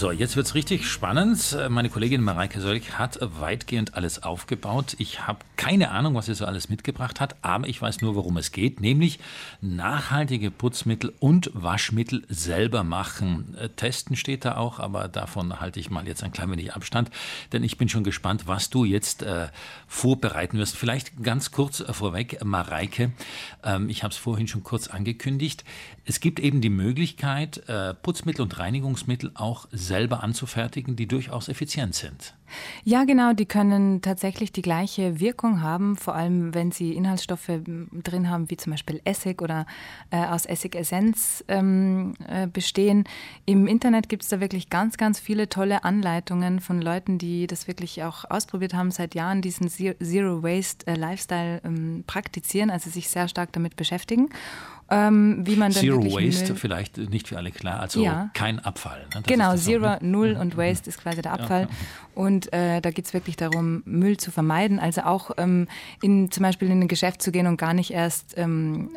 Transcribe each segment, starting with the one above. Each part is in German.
So, jetzt wird's richtig spannend. Meine Kollegin Mareike Sölig hat weitgehend alles aufgebaut. Ich habe keine Ahnung, was sie so alles mitgebracht hat, aber ich weiß nur, worum es geht, nämlich nachhaltige Putzmittel und Waschmittel selber machen. Äh, testen steht da auch, aber davon halte ich mal jetzt ein klein wenig Abstand, denn ich bin schon gespannt, was du jetzt äh, vorbereiten wirst. Vielleicht ganz kurz äh, vorweg, Mareike, ähm, ich habe es vorhin schon kurz angekündigt. Es gibt eben die Möglichkeit, äh, Putzmittel und Reinigungsmittel auch selber anzufertigen, die durchaus effizient sind. Ja, genau, die können tatsächlich die gleiche Wirkung haben, vor allem wenn sie Inhaltsstoffe drin haben, wie zum Beispiel Essig oder äh, aus Essigessenz ähm, äh, bestehen. Im Internet gibt es da wirklich ganz, ganz viele tolle Anleitungen von Leuten, die das wirklich auch ausprobiert haben, seit Jahren diesen Zero Waste äh, Lifestyle ähm, praktizieren, also sich sehr stark damit beschäftigen ähm, wie man dann Zero Waste, Müll vielleicht nicht für alle klar, also ja. kein Abfall. Ne? Genau, Zero, ne? Null und Waste ist quasi der Abfall. Ja. Und äh, da geht es wirklich darum, Müll zu vermeiden, also auch ähm, in, zum Beispiel in ein Geschäft zu gehen und gar nicht erst ähm,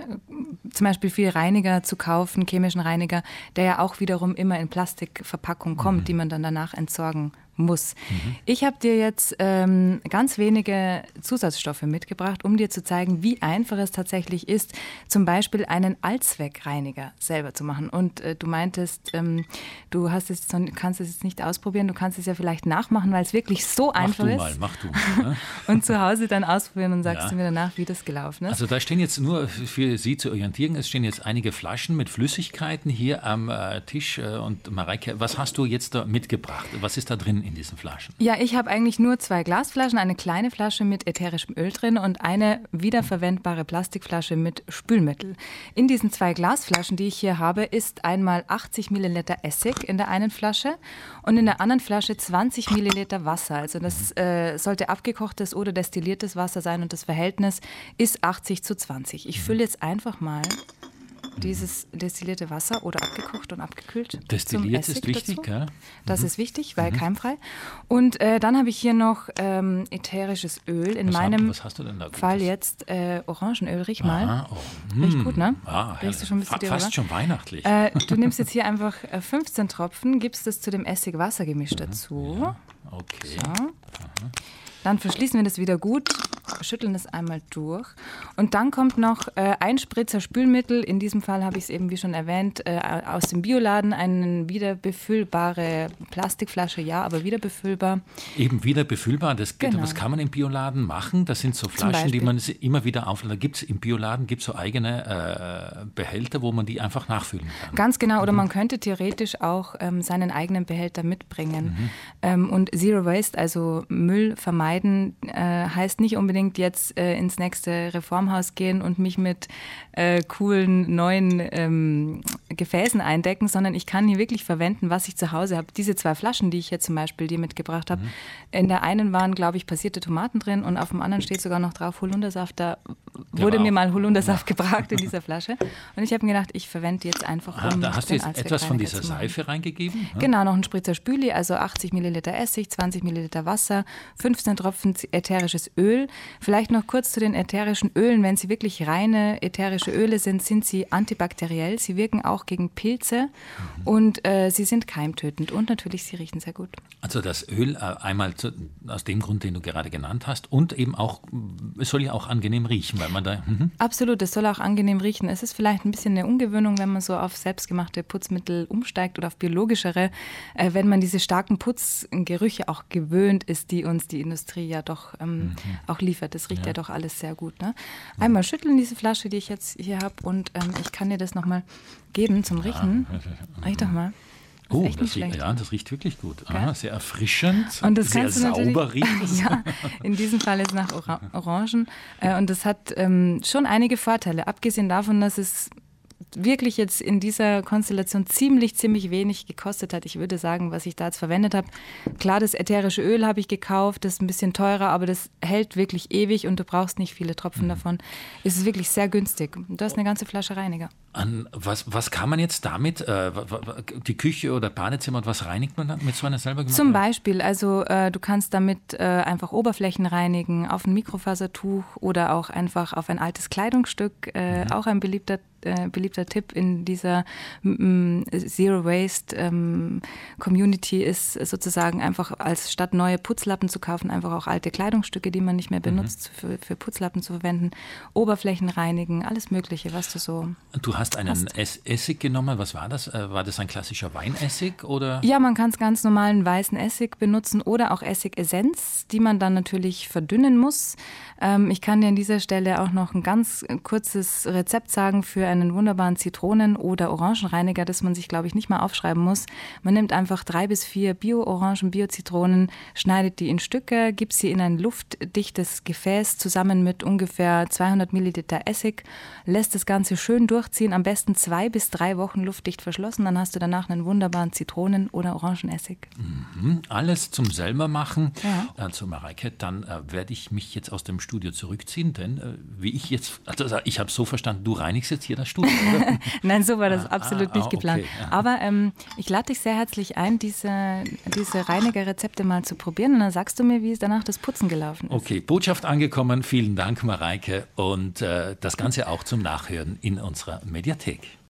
zum Beispiel viel Reiniger zu kaufen, chemischen Reiniger, der ja auch wiederum immer in Plastikverpackung kommt, mhm. die man dann danach entsorgen muss. Mhm. Ich habe dir jetzt ähm, ganz wenige Zusatzstoffe mitgebracht, um dir zu zeigen, wie einfach es tatsächlich ist, zum Beispiel einen Allzweckreiniger selber zu machen. Und äh, du meintest, ähm, du hast es, kannst es jetzt nicht ausprobieren, du kannst es ja vielleicht nachmachen, weil es wirklich so mach einfach ist. Mal, mach du mal. Ne? und zu Hause dann ausprobieren und sagst ja. du mir danach, wie das gelaufen ist. Also da stehen jetzt nur für Sie zu orientieren, es stehen jetzt einige Flaschen mit Flüssigkeiten hier am äh, Tisch. Äh, und Mareike, was hast du jetzt da mitgebracht? Was ist da drin? In diesen Flaschen? Ja, ich habe eigentlich nur zwei Glasflaschen, eine kleine Flasche mit ätherischem Öl drin und eine wiederverwendbare Plastikflasche mit Spülmittel. In diesen zwei Glasflaschen, die ich hier habe, ist einmal 80 Milliliter Essig in der einen Flasche und in der anderen Flasche 20 Milliliter Wasser. Also das äh, sollte abgekochtes oder destilliertes Wasser sein und das Verhältnis ist 80 zu 20. Ich fülle jetzt einfach mal dieses destillierte Wasser oder abgekocht und abgekühlt. Destilliert ist wichtig, dazu. gell? Das mhm. ist wichtig, weil mhm. keimfrei. Und äh, dann habe ich hier noch ähm, ätherisches Öl. In was meinem hast, Fall jetzt äh, Orangenöl. Riech mal. Aha, oh. Riecht gut, ne? Ah, Riechst du schon ein bisschen Fa Fast schon weihnachtlich. Äh, du nimmst jetzt hier einfach 15 äh, Tropfen, gibst es zu dem Essig-Wasser-Gemisch mhm. dazu. Ja, okay. So. Dann verschließen wir das wieder gut, schütteln das einmal durch. Und dann kommt noch äh, ein Spritzer Spülmittel. In diesem Fall habe ich es eben, wie schon erwähnt, äh, aus dem Bioladen, eine wieder befüllbare Plastikflasche, ja, aber wieder befüllbar. Eben wieder befüllbar. Das, genau. Was kann man im Bioladen machen? Das sind so Flaschen, die man immer wieder aufladen. Da gibt es im Bioladen gibt's so eigene äh, Behälter, wo man die einfach nachfüllen kann. Ganz genau. Oder mhm. man könnte theoretisch auch ähm, seinen eigenen Behälter mitbringen. Mhm. Ähm, und Zero Waste, also Müll vermeiden vermeiden äh, heißt nicht unbedingt jetzt äh, ins nächste Reformhaus gehen und mich mit äh, coolen neuen ähm, Gefäßen eindecken, sondern ich kann hier wirklich verwenden, was ich zu Hause habe. Diese zwei Flaschen, die ich jetzt zum Beispiel dir mitgebracht habe, mhm. in der einen waren, glaube ich, passierte Tomaten drin und auf dem anderen steht sogar noch drauf Holundersaft. Da wurde mir mal Holundersaft ja. gebracht in dieser Flasche. Und ich habe mir gedacht, ich verwende jetzt einfach ah, um. Da hast du jetzt etwas von dieser Seife reingegeben? Ja? Genau, noch ein Spritzer Spüli, also 80 Milliliter Essig, 20 Milliliter Wasser, 15 Tropfen ätherisches Öl. Vielleicht noch kurz zu den ätherischen Ölen. Wenn sie wirklich reine ätherische Öle sind, sind sie antibakteriell. Sie wirken auch gegen Pilze mhm. und äh, sie sind keimtötend und natürlich sie riechen sehr gut. Also das Öl äh, einmal zu, aus dem Grund, den du gerade genannt hast und eben auch, es soll ja auch angenehm riechen, weil man da... Mhm. Absolut, es soll auch angenehm riechen. Es ist vielleicht ein bisschen eine Ungewöhnung, wenn man so auf selbstgemachte Putzmittel umsteigt oder auf biologischere, äh, wenn man diese starken Putzgerüche auch gewöhnt ist, die uns die Industrie ja doch ähm, mhm. auch liefert. Das riecht ja. ja. doch alles sehr gut. Ne? Einmal schütteln diese Flasche, die ich jetzt hier habe und ähm, ich kann dir das nochmal geben zum Riechen. Ja. Riech doch mal. Das oh, das riecht, ja, das riecht wirklich gut. Aha, sehr erfrischend, und das sehr sauber riecht es. ja, in diesem Fall ist es nach Ora Orangen. Äh, und das hat ähm, schon einige Vorteile. Abgesehen davon, dass es wirklich jetzt in dieser Konstellation ziemlich, ziemlich wenig gekostet hat. Ich würde sagen, was ich da jetzt verwendet habe. Klar, das ätherische Öl habe ich gekauft, das ist ein bisschen teurer, aber das hält wirklich ewig und du brauchst nicht viele Tropfen mhm. davon. Es ist wirklich sehr günstig. Du hast eine ganze Flasche Reiniger. An was, was kann man jetzt damit, äh, die Küche oder Badezimmer und was reinigt man dann mit so einer selber gemachten? Zum Beispiel, also äh, du kannst damit äh, einfach Oberflächen reinigen, auf ein Mikrofasertuch oder auch einfach auf ein altes Kleidungsstück, äh, mhm. auch ein beliebter äh, beliebter Tipp in dieser mm, Zero Waste ähm, Community ist sozusagen einfach als statt neue Putzlappen zu kaufen, einfach auch alte Kleidungsstücke, die man nicht mehr mhm. benutzt, mhm. für, für, Putzlappen zu verwenden, Oberflächen reinigen, alles Mögliche, was du so. Du hast einen hast. Essig genommen. Was war das? Äh, war das ein klassischer Weinessig oder? Ja, man kann es ganz normalen weißen Essig benutzen oder auch Essigessenz, die man dann natürlich verdünnen muss. Ähm, ich kann dir an dieser Stelle auch noch ein ganz kurzes Rezept sagen für einen wunderbaren Zitronen- oder Orangenreiniger, das man sich, glaube ich, nicht mal aufschreiben muss. Man nimmt einfach drei bis vier Bio-Orangen, Bio-Zitronen, schneidet die in Stücke, gibt sie in ein luftdichtes Gefäß zusammen mit ungefähr 200 Milliliter Essig, lässt das Ganze schön durchziehen, am besten zwei bis drei Wochen luftdicht verschlossen. Dann hast du danach einen wunderbaren Zitronen- oder Orangenessig. Mhm. Alles zum selber machen. Ja. Also Mareike, dann äh, werde ich mich jetzt aus dem Studio zurückziehen, denn äh, wie ich jetzt, also ich habe so verstanden, du reinigst jetzt hier das Studio, oder? Nein, so war das ah, absolut ah, nicht ah, geplant. Okay, Aber ähm, ich lade dich sehr herzlich ein, diese, diese Reinigerrezepte mal zu probieren und dann sagst du mir, wie es danach das Putzen gelaufen ist. Okay, Botschaft angekommen. Vielen Dank, Mareike. Und äh, das Ganze auch zum Nachhören in unserer Mediathek.